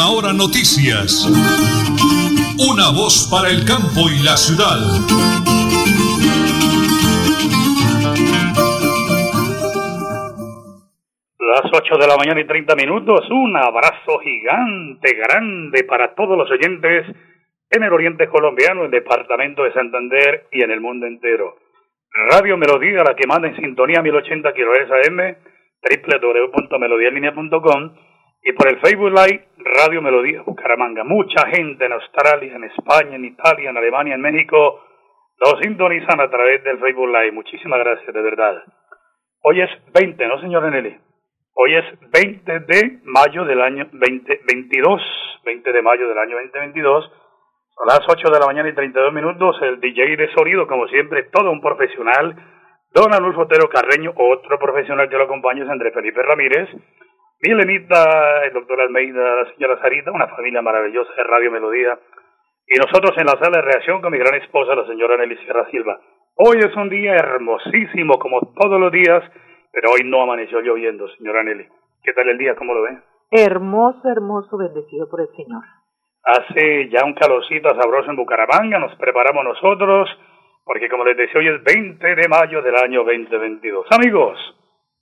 Última Hora Noticias. Una voz para el campo y la ciudad. Las 8 de la mañana y 30 minutos. Un abrazo gigante, grande para todos los oyentes en el oriente colombiano, el departamento de Santander y en el mundo entero. Radio Melodía, la que manda en sintonía 1080 kHz AM, www.melodialinea.com y por el Facebook Live Radio Melodía Bucaramanga. Mucha gente en Australia, en España, en Italia, en Alemania, en México nos sintonizan a través del Facebook Live. Muchísimas gracias, de verdad. Hoy es 20, ¿no, señor Eneli? Hoy es 20 de mayo del año 2022, 20 de mayo del año 2022 a las 8 de la mañana y 32 minutos, el DJ de sonido, como siempre, todo un profesional. Don Anulfo Otero Carreño, otro profesional que lo acompaña es Andrés Felipe Ramírez. Milenita, el doctor Almeida, la señora Sarita, una familia maravillosa de Radio Melodía. Y nosotros en la sala de reacción con mi gran esposa, la señora Nelly Sierra Silva. Hoy es un día hermosísimo, como todos los días, pero hoy no amaneció lloviendo, señora Nelly. ¿Qué tal el día? ¿Cómo lo ve? Hermoso, hermoso, bendecido por el Señor. Hace ya un calorcito sabroso en Bucaramanga, nos preparamos nosotros, porque como les decía, hoy es 20 de mayo del año 2022. Amigos,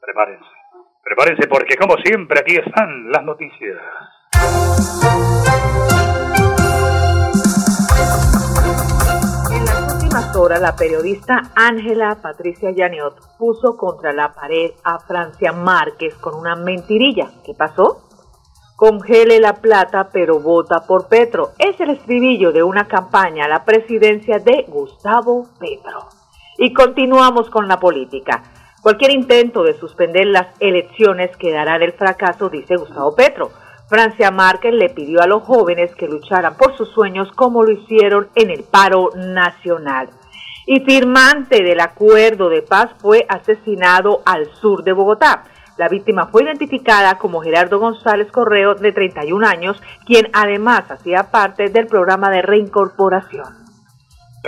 prepárense, prepárense porque como siempre aquí están las noticias. En las últimas horas, la periodista Ángela Patricia Llaniot puso contra la pared a Francia Márquez con una mentirilla. ¿Qué pasó? Congele la plata pero vota por Petro. Es el estribillo de una campaña a la presidencia de Gustavo Petro. Y continuamos con la política. Cualquier intento de suspender las elecciones quedará del fracaso, dice Gustavo Petro. Francia Márquez le pidió a los jóvenes que lucharan por sus sueños como lo hicieron en el paro nacional. Y firmante del acuerdo de paz fue asesinado al sur de Bogotá. La víctima fue identificada como Gerardo González Correo, de 31 años, quien además hacía parte del programa de reincorporación.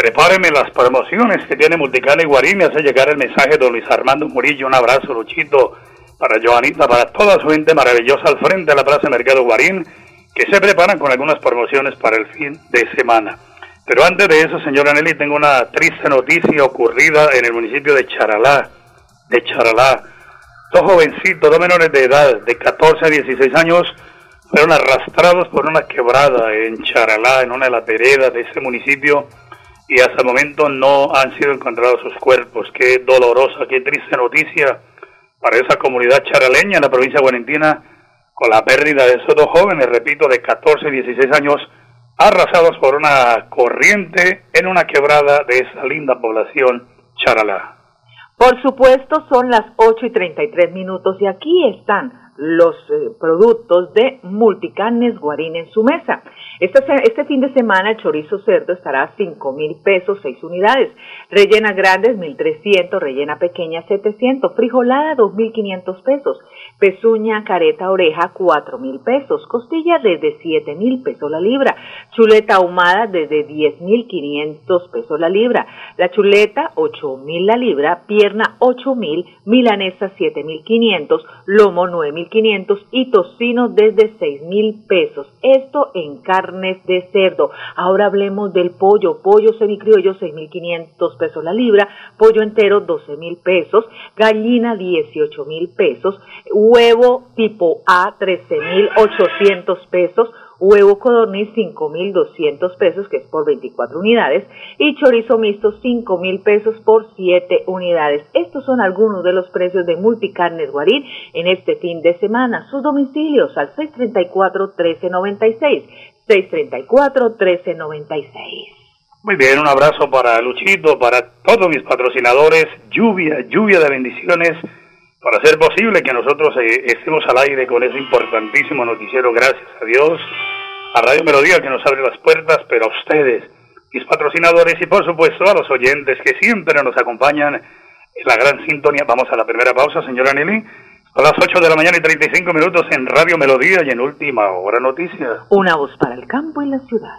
Prepáreme las promociones que tiene Multicana y Guarín. Me hace llegar el mensaje de don Luis Armando Murillo. Un abrazo, Luchito, para Joanita, para toda su gente maravillosa al frente de la Plaza Mercado Guarín, que se preparan con algunas promociones para el fin de semana. Pero antes de eso, señora Nelly, tengo una triste noticia ocurrida en el municipio de Charalá. De Charalá Dos jovencitos, dos menores de edad, de 14 a 16 años, fueron arrastrados por una quebrada en Charalá, en una de las veredas de ese municipio, y hasta el momento no han sido encontrados sus cuerpos. Qué dolorosa, qué triste noticia para esa comunidad charaleña en la provincia de Guarentina, con la pérdida de esos dos jóvenes, repito, de 14 y 16 años, arrasados por una corriente en una quebrada de esa linda población Charalá. Por supuesto, son las 8 y 33 minutos y aquí están los eh, productos de Multicarnes Guarín en su mesa. Este, este, fin de semana el chorizo cerdo estará a 5 mil pesos, 6 unidades. Rellena grandes, 1.300, rellena pequeña, 700. Frijolada, 2.500 pesos. Pezuña, careta, oreja, 4 mil pesos. Costilla, desde 7 mil pesos la libra. Chuleta ahumada, desde 10.500 pesos la libra. La chuleta, 8 mil la libra. Pierna, 8 mil. Milanesa, 7.500. Lomo, 9.500. Y tocino, desde 6 mil pesos. Esto en carne de cerdo. Ahora hablemos del pollo. Pollo semicriollo, 6.500 pesos la libra. Pollo entero, 12.000 pesos. Gallina, 18.000 pesos. Huevo tipo A, 13.800 pesos huevo codorniz 5.200 pesos, que es por 24 unidades, y chorizo mixto 5.000 pesos por 7 unidades. Estos son algunos de los precios de Multicarnes Guarín en este fin de semana. Sus domicilios al 634-1396. 634-1396. Muy bien, un abrazo para Luchito, para todos mis patrocinadores, lluvia, lluvia de bendiciones, para hacer posible que nosotros eh, estemos al aire con ese importantísimo noticiero, gracias a Dios, a Radio Melodía que nos abre las puertas, pero a ustedes, mis patrocinadores y por supuesto a los oyentes que siempre nos acompañan en la gran sintonía. Vamos a la primera pausa, señora Nelly. A las 8 de la mañana y 35 minutos en Radio Melodía y en Última Hora Noticias. Una voz para el campo y la ciudad.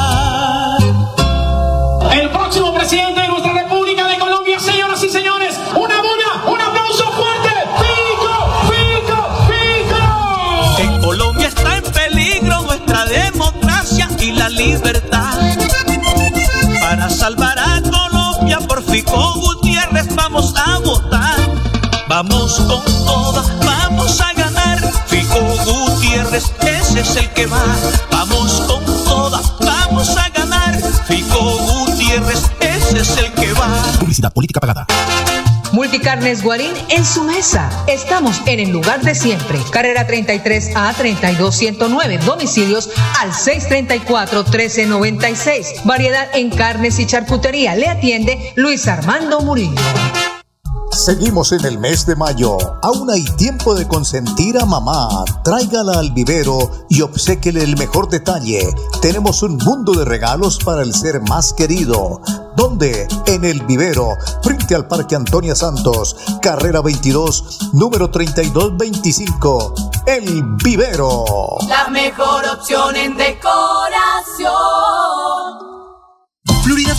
Presidente de nuestra República de Colombia, señoras y señores, una buena, un aplauso fuerte. Fico, Fico, Fico. En Colombia está en peligro nuestra democracia y la libertad. Para salvar a Colombia por Fico Gutiérrez vamos a votar. Vamos con todas, vamos a ganar. Fico Gutiérrez, ese es el que va. Vamos Publicidad política pagada. Multicarnes Guarín en su mesa. Estamos en el lugar de siempre. Carrera 33 a 32109. Domicilios al 634 1396. Variedad en carnes y charcutería. Le atiende Luis Armando Murillo. Seguimos en el mes de mayo. Aún hay tiempo de consentir a mamá. Tráigala al vivero y obséquele el mejor detalle. Tenemos un mundo de regalos para el ser más querido. ¿Dónde? En el vivero, frente al Parque Antonia Santos, carrera 22, número 3225. El vivero. La mejor opción en decoración.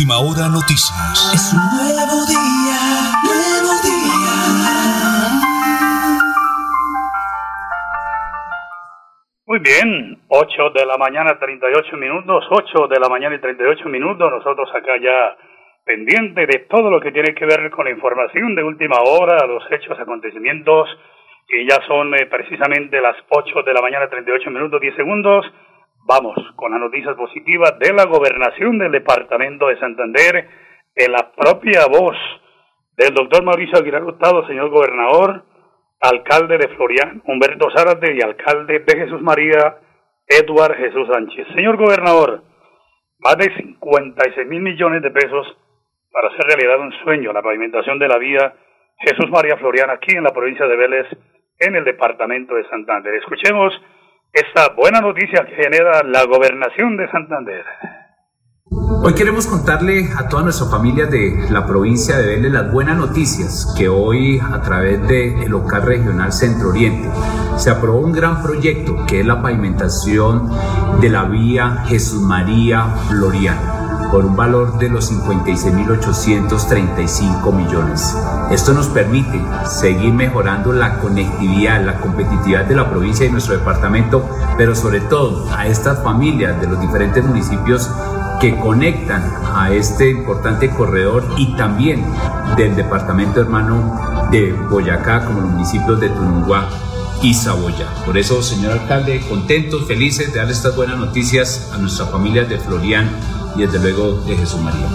Última hora noticias. Es un nuevo día, nuevo día. Muy bien, 8 de la mañana 38 minutos, 8 de la mañana y 38 minutos, nosotros acá ya pendiente de todo lo que tiene que ver con la información de última hora, los hechos, acontecimientos, y ya son eh, precisamente las 8 de la mañana 38 minutos 10 segundos. Vamos con las noticias positivas de la gobernación del departamento de Santander en la propia voz del doctor Mauricio Aguilar Hurtado, señor gobernador, alcalde de Florian, Humberto Zárate y alcalde de Jesús María, Eduard Jesús Sánchez. Señor gobernador, más de 56 mil millones de pesos para hacer realidad un sueño, la pavimentación de la vía Jesús María Florian aquí en la provincia de Vélez, en el departamento de Santander. Escuchemos esta buena noticia que genera la gobernación de Santander. Hoy queremos contarle a toda nuestra familia de la provincia de Vélez las buenas noticias que hoy a través del local regional Centro Oriente se aprobó un gran proyecto que es la pavimentación de la vía Jesús María Floriano. Por un valor de los 56.835 millones. Esto nos permite seguir mejorando la conectividad, la competitividad de la provincia y nuestro departamento, pero sobre todo a estas familias de los diferentes municipios que conectan a este importante corredor y también del departamento hermano de Boyacá como los municipios de Tunungua y Saboya. Por eso, señor alcalde, contentos, felices de darle estas buenas noticias a nuestra familia de Florian y desde luego de Jesús María.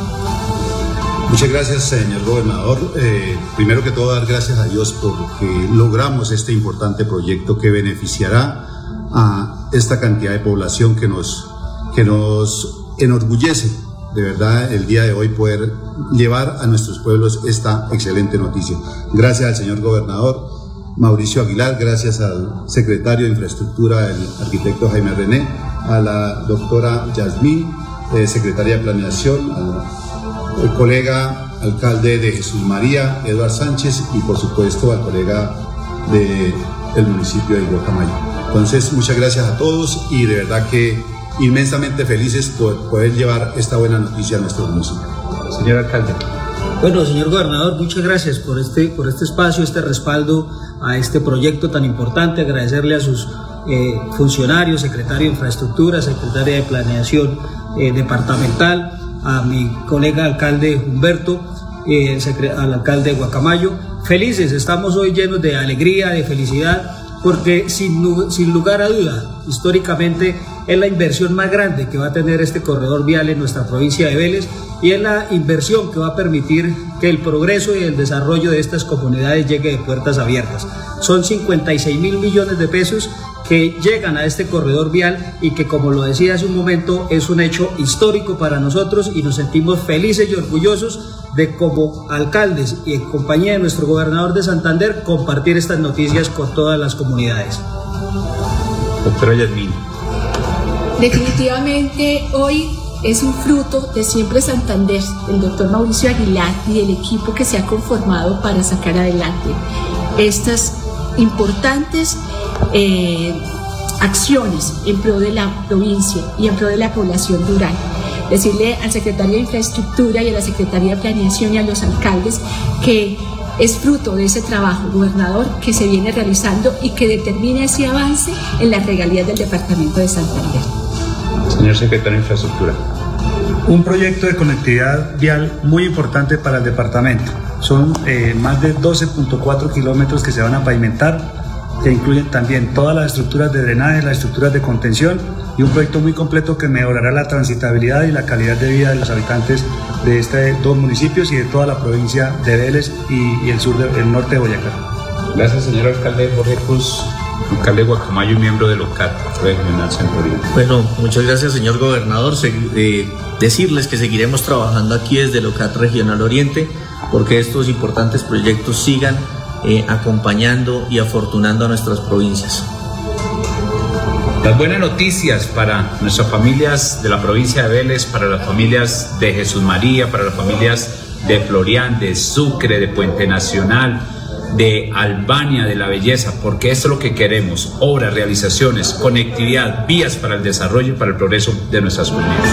Muchas gracias, señor gobernador. Eh, primero que todo, dar gracias a Dios porque logramos este importante proyecto que beneficiará a esta cantidad de población que nos, que nos enorgullece de verdad el día de hoy poder llevar a nuestros pueblos esta excelente noticia. Gracias al señor gobernador Mauricio Aguilar, gracias al secretario de Infraestructura, el arquitecto Jaime René, a la doctora Yasmín, eh, secretaria de Planeación, al, colega alcalde de Jesús María, Eduard Sánchez, y por supuesto al colega del municipio de Guacamayo. Entonces, muchas gracias a todos y de verdad que inmensamente felices por poder llevar esta buena noticia a nuestro municipio. Señor alcalde. Bueno, señor gobernador, muchas gracias por este, por este espacio, este respaldo a este proyecto tan importante. Agradecerle a sus eh, secretario de Infraestructura, secretaria de Planeación eh, Departamental, a mi colega alcalde Humberto, eh, al alcalde de Guacamayo. Felices, estamos hoy llenos de alegría, de felicidad porque sin, sin lugar a duda, históricamente es la inversión más grande que va a tener este corredor vial en nuestra provincia de Vélez y es la inversión que va a permitir que el progreso y el desarrollo de estas comunidades llegue de puertas abiertas. Son 56 mil millones de pesos que llegan a este corredor vial y que como lo decía hace un momento es un hecho histórico para nosotros y nos sentimos felices y orgullosos de como alcaldes y en compañía de nuestro gobernador de Santander compartir estas noticias con todas las comunidades. Doctora Yasmín. Definitivamente hoy es un fruto de Siempre Santander, del doctor Mauricio Aguilar y del equipo que se ha conformado para sacar adelante estas importantes eh, acciones en pro de la provincia y en pro de la población rural decirle al secretario de Infraestructura y a la Secretaría de Planeación y a los alcaldes que es fruto de ese trabajo, gobernador, que se viene realizando y que determina ese avance en las regalías del Departamento de Santander. Señor secretario de Infraestructura. Un proyecto de conectividad vial muy importante para el departamento. Son eh, más de 12.4 kilómetros que se van a pavimentar que incluyen también todas las estructuras de drenaje, las estructuras de contención y un proyecto muy completo que mejorará la transitabilidad y la calidad de vida de los habitantes de estos dos municipios y de toda la provincia de Vélez y, el sur del norte de Boyacá. Gracias, señor alcalde Jorge Cruz, alcalde de Guacamayo y miembro del OCAT Regional Centro Bueno, muchas gracias, señor gobernador. Eh, decirles que seguiremos trabajando aquí desde el OCAT Regional Oriente porque estos importantes proyectos sigan eh, acompañando y afortunando a nuestras provincias. Las buenas noticias para nuestras familias de la provincia de Vélez, para las familias de Jesús María, para las familias de Florian, de Sucre, de Puente Nacional, de Albania, de la belleza, porque eso es lo que queremos, obras, realizaciones, conectividad, vías para el desarrollo y para el progreso de nuestras comunidades.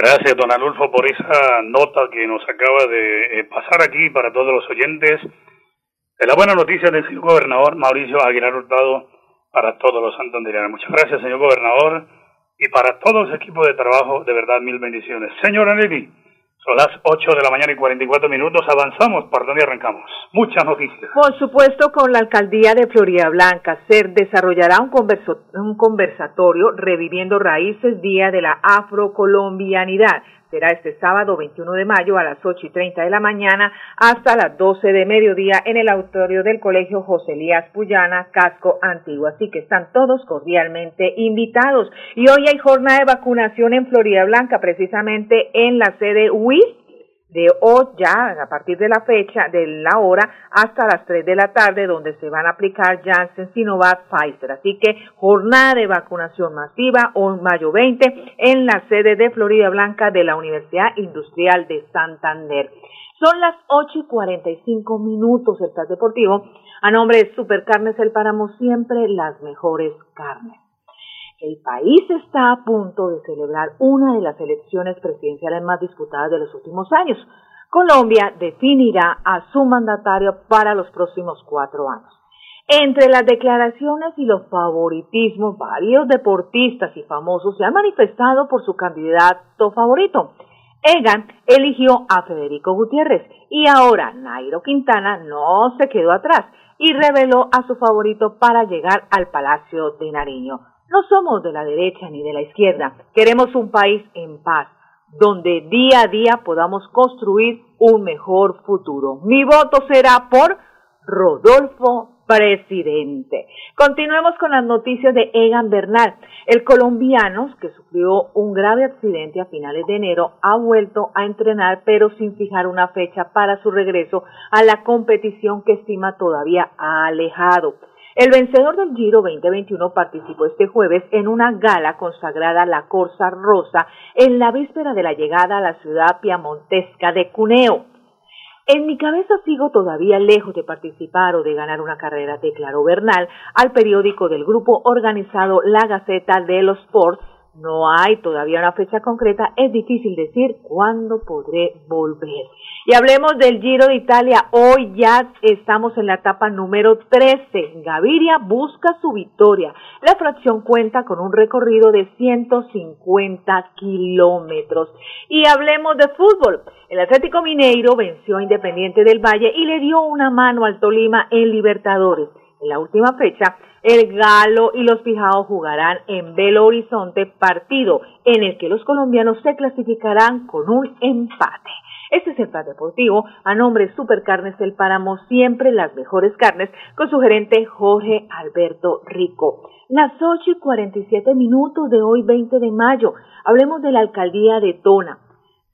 Gracias, don Alulfo, por esa nota que nos acaba de eh, pasar aquí para todos los oyentes. La buena noticia del señor gobernador Mauricio Aguilar Hurtado para todos los santanderianos. Muchas gracias, señor gobernador, y para todo ese equipo de trabajo, de verdad, mil bendiciones. Señora Nelly, son las 8 de la mañana y 44 minutos. Avanzamos, ¿por dónde arrancamos? Muchas noticias. Por supuesto, con la alcaldía de Florida Blanca, se desarrollará un, un conversatorio reviviendo raíces Día de la Afrocolombianidad será este sábado 21 de mayo a las 8 y 30 de la mañana hasta las 12 de mediodía en el auditorio del Colegio José Elías Puyana, Casco Antiguo. Así que están todos cordialmente invitados. Y hoy hay jornada de vacunación en Florida Blanca, precisamente en la sede WIS de hoy ya a partir de la fecha, de la hora, hasta las 3 de la tarde, donde se van a aplicar Janssen, Sinovac, Pfizer. Así que jornada de vacunación masiva, hoy mayo 20, en la sede de Florida Blanca de la Universidad Industrial de Santander. Son las 8 y 45 minutos el Taz Deportivo. A nombre de Supercarnes El Páramo, siempre las mejores carnes. El país está a punto de celebrar una de las elecciones presidenciales más disputadas de los últimos años. Colombia definirá a su mandatario para los próximos cuatro años. Entre las declaraciones y los favoritismos, varios deportistas y famosos se han manifestado por su candidato favorito. Egan eligió a Federico Gutiérrez y ahora Nairo Quintana no se quedó atrás y reveló a su favorito para llegar al Palacio de Nariño. No somos de la derecha ni de la izquierda, queremos un país en paz, donde día a día podamos construir un mejor futuro. Mi voto será por Rodolfo presidente. Continuemos con las noticias de Egan Bernal. El colombiano, que sufrió un grave accidente a finales de enero, ha vuelto a entrenar, pero sin fijar una fecha para su regreso a la competición que estima todavía alejado. El vencedor del Giro 2021 participó este jueves en una gala consagrada a la Corsa Rosa en la víspera de la llegada a la ciudad piamontesca de Cuneo. En mi cabeza sigo todavía lejos de participar o de ganar una carrera, declaró Bernal al periódico del grupo organizado La Gaceta de los Sports no hay todavía una fecha concreta, es difícil decir cuándo podré volver. Y hablemos del Giro de Italia. Hoy ya estamos en la etapa número 13. Gaviria busca su victoria. La fracción cuenta con un recorrido de 150 kilómetros. Y hablemos de fútbol. El Atlético Mineiro venció a Independiente del Valle y le dio una mano al Tolima en Libertadores. En la última fecha, el Galo y los Fijados jugarán en Belo Horizonte, partido en el que los colombianos se clasificarán con un empate. Este es el Plan Deportivo a nombre de Supercarnes del Páramo, siempre las mejores carnes, con su gerente Jorge Alberto Rico. Las 8 y 47 minutos de hoy, 20 de mayo, hablemos de la alcaldía de Tona.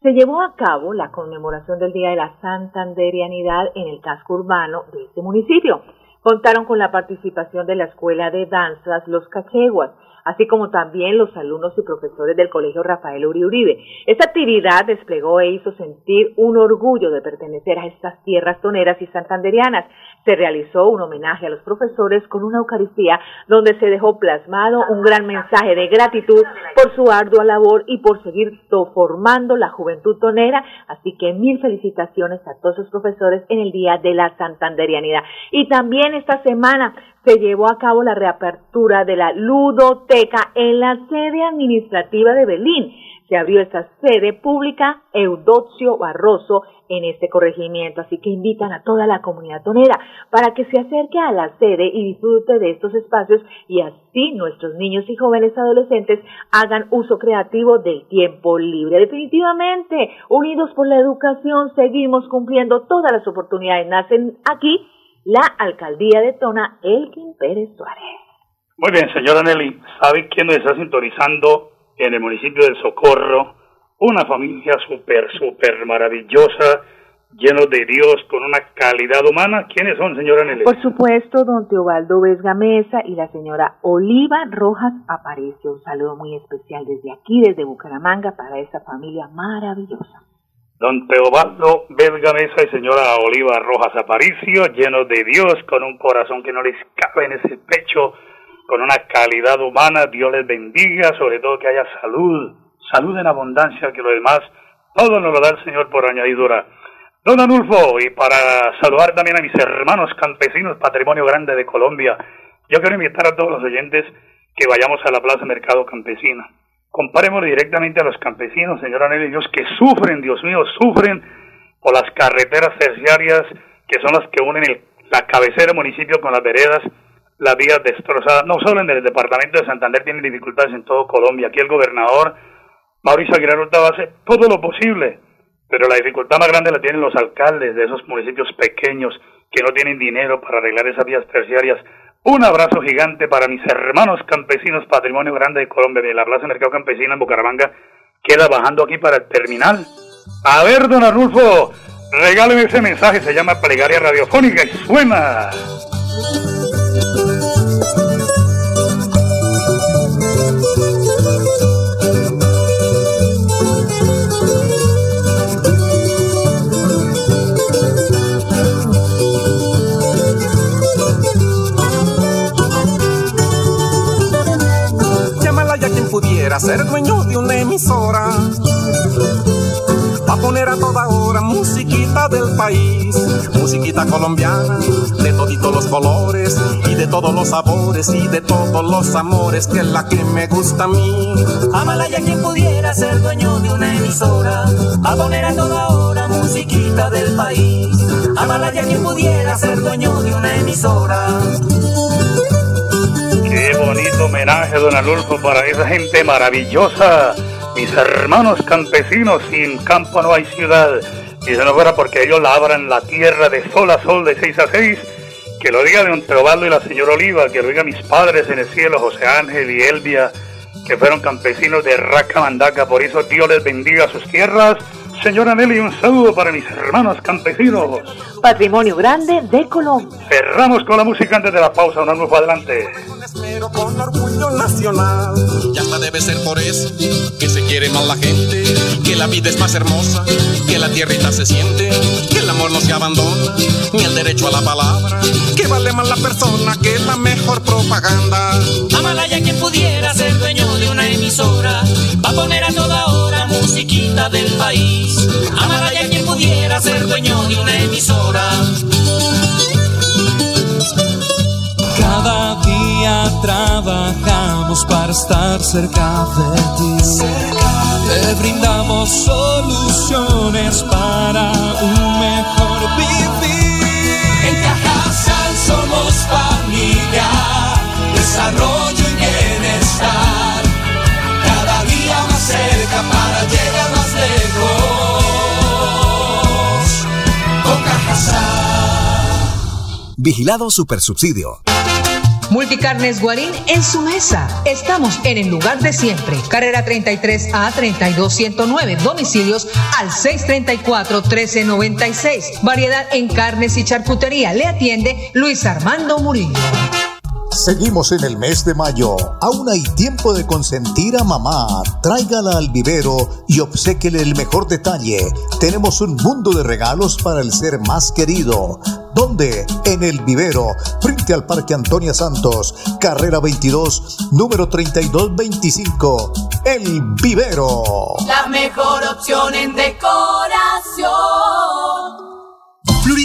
Se llevó a cabo la conmemoración del Día de la Santanderianidad en el casco urbano de este municipio contaron con la participación de la Escuela de Danzas Los Cacheguas, así como también los alumnos y profesores del Colegio Rafael Uri Uribe. Esta actividad desplegó e hizo sentir un orgullo de pertenecer a estas tierras toneras y santanderianas. Se realizó un homenaje a los profesores con una Eucaristía donde se dejó plasmado un gran mensaje de gratitud por su ardua labor y por seguir formando la juventud tonera. Así que mil felicitaciones a todos los profesores en el Día de la Santanderianidad. Y también esta semana se llevó a cabo la reapertura de la ludoteca en la sede administrativa de Berlín. Se abrió esta sede pública Eudocio Barroso en este corregimiento, así que invitan a toda la comunidad tonera para que se acerque a la sede y disfrute de estos espacios y así nuestros niños y jóvenes adolescentes hagan uso creativo del tiempo libre. Definitivamente, unidos por la educación, seguimos cumpliendo todas las oportunidades. Nacen aquí la alcaldía de Tona, Elkin Pérez Suárez. Muy bien, señora Nelly, ¿sabe quién nos está sintonizando en el municipio del Socorro? Una familia súper, súper maravillosa, lleno de Dios, con una calidad humana. ¿Quiénes son, señora Nelly? Por supuesto, don Teobaldo Vesga Mesa y la señora Oliva Rojas Aparicio. Un saludo muy especial desde aquí, desde Bucaramanga, para esa familia maravillosa don Teobaldo Belga Mesa y señora Oliva Rojas Aparicio, llenos de Dios, con un corazón que no les cabe en ese pecho, con una calidad humana, Dios les bendiga, sobre todo que haya salud, salud en abundancia, que lo demás, todo nos lo da el Señor por añadidura. Don Anulfo, y para saludar también a mis hermanos campesinos, patrimonio grande de Colombia, yo quiero invitar a todos los oyentes que vayamos a la Plaza Mercado Campesina comparemos directamente a los campesinos, señora Nelly, ellos que sufren, Dios mío, sufren por las carreteras terciarias que son las que unen el, la cabecera del municipio con las veredas, las vías destrozadas, no solo en el departamento de Santander tienen dificultades en todo Colombia, aquí el gobernador Mauricio Aguilar Hurtado hace todo lo posible, pero la dificultad más grande la tienen los alcaldes de esos municipios pequeños que no tienen dinero para arreglar esas vías terciarias un abrazo gigante para mis hermanos campesinos, patrimonio grande de Colombia, de la Plaza Mercado Campesina en Bucaramanga. Queda bajando aquí para el terminal. A ver, don Arnulfo, regáleme ese mensaje, se llama Plegaria Radiofónica y suena. Pudiera ser dueño de una emisora Va a poner a toda hora musiquita del país, musiquita colombiana, de toditos los colores y de todos los sabores y de todos los amores, que es la que me gusta a mí. Amalaya quien pudiera ser dueño de una emisora, va a poner a toda hora musiquita del país. Amalaya quien pudiera ser dueño de una emisora. Bonito homenaje, don Adolfo, para esa gente maravillosa mis hermanos campesinos, sin campo no hay ciudad. Y si no fuera porque ellos labran la tierra de sol a sol, de seis a seis, que lo diga don Teobaldo y la señora Oliva, que lo diga mis padres en el cielo, José Ángel y Elvia, que fueron campesinos de Raca Mandaca. Por eso Dios les bendiga sus tierras Señora Nelly, un saludo para mis hermanos campesinos. Patrimonio grande de Colombia. Cerramos con la música antes de la pausa, una nueva adelante. Con orgullo nacional. Ya hasta debe ser por eso que se quiere más la gente, que la vida es más hermosa, que la tierrita se siente, que el amor no se abandona, ni el derecho a la palabra, que vale más la persona que la mejor propaganda. Amalaya quien pudiera ser dueño de una emisora, va a poner a toda hora musiquita del país. Amalaya quien pudiera ser dueño de una emisora. Cada día trabajamos para estar cerca de ti. Te brindamos soluciones para un mejor vivir. Vigilado Supersubsidio. Multicarnes Guarín en su mesa. Estamos en el lugar de siempre. Carrera 33 a 32109. Domicilios al 634 1396. Variedad en carnes y charcutería. Le atiende Luis Armando Murillo. Seguimos en el mes de mayo. Aún hay tiempo de consentir a mamá. Tráigala al vivero y obséquele el mejor detalle. Tenemos un mundo de regalos para el ser más querido. ¿Dónde? En el vivero, frente al Parque Antonia Santos, carrera 22, número 3225. El vivero. La mejor opción en decoración.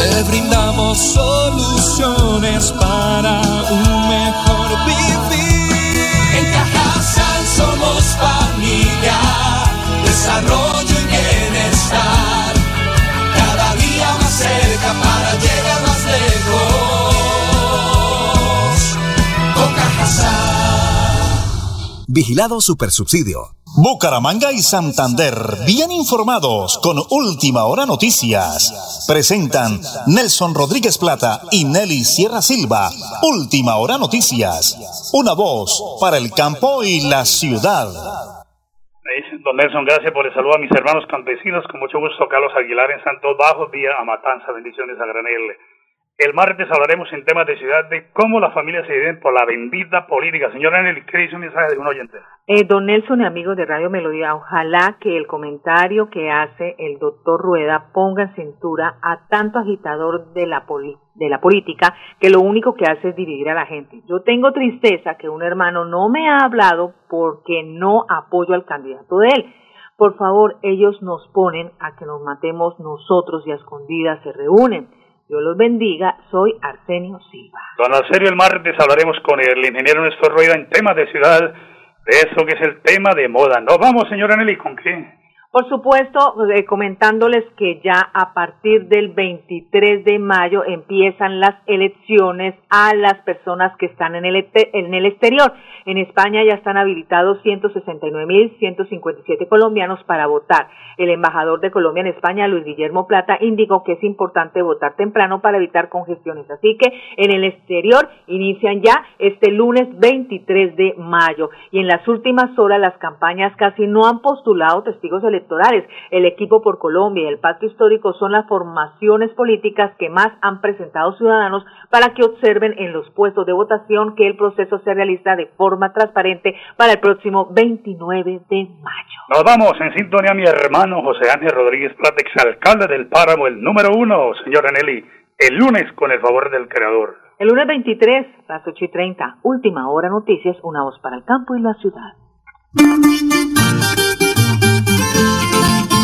Te brindamos soluciones para un mejor vivir. En Cajasal somos Vigilado Supersubsidio. Bucaramanga y Santander, bien informados con Última Hora Noticias. Presentan Nelson Rodríguez Plata y Nelly Sierra Silva. Última Hora Noticias. Una voz para el campo y la ciudad. Don Nelson, gracias por el saludo a mis hermanos campesinos. Con mucho gusto, Carlos Aguilar en Santos Bajos, vía a Matanza. Bendiciones a granel. El martes hablaremos en temas de ciudad de cómo las familias se dividen por la bendita política. Señora Nelly, ¿qué dice un mensaje de un oyente? Eh, don Nelson y amigos de Radio Melodía, ojalá que el comentario que hace el doctor Rueda ponga en cintura a tanto agitador de la, de la política que lo único que hace es dividir a la gente. Yo tengo tristeza que un hermano no me ha hablado porque no apoyo al candidato de él. Por favor, ellos nos ponen a que nos matemos nosotros y a escondidas se reúnen Dios los bendiga, soy Arsenio Silva. Don Arsenio, el martes hablaremos con el ingeniero Néstor Rueda en temas de ciudad, de eso que es el tema de moda. ¿No vamos, señora Nelly, con qué? Por supuesto, eh, comentándoles que ya a partir del 23 de mayo empiezan las elecciones a las personas que están en el, en el exterior. En España ya están habilitados 169.157 colombianos para votar. El embajador de Colombia en España, Luis Guillermo Plata, indicó que es importante votar temprano para evitar congestiones. Así que en el exterior inician ya este lunes 23 de mayo. Y en las últimas horas las campañas casi no han postulado testigos electorales electorales. El equipo por Colombia y el Pacto Histórico son las formaciones políticas que más han presentado ciudadanos para que observen en los puestos de votación que el proceso se realiza de forma transparente para el próximo 29 de mayo. Nos vamos en sintonía mi hermano José Ángel Rodríguez Plata, alcalde del Páramo, el número uno, señor Aneli, el lunes con el favor del creador. El lunes 23, las 8 y 30, última hora noticias, una voz para el campo y la ciudad.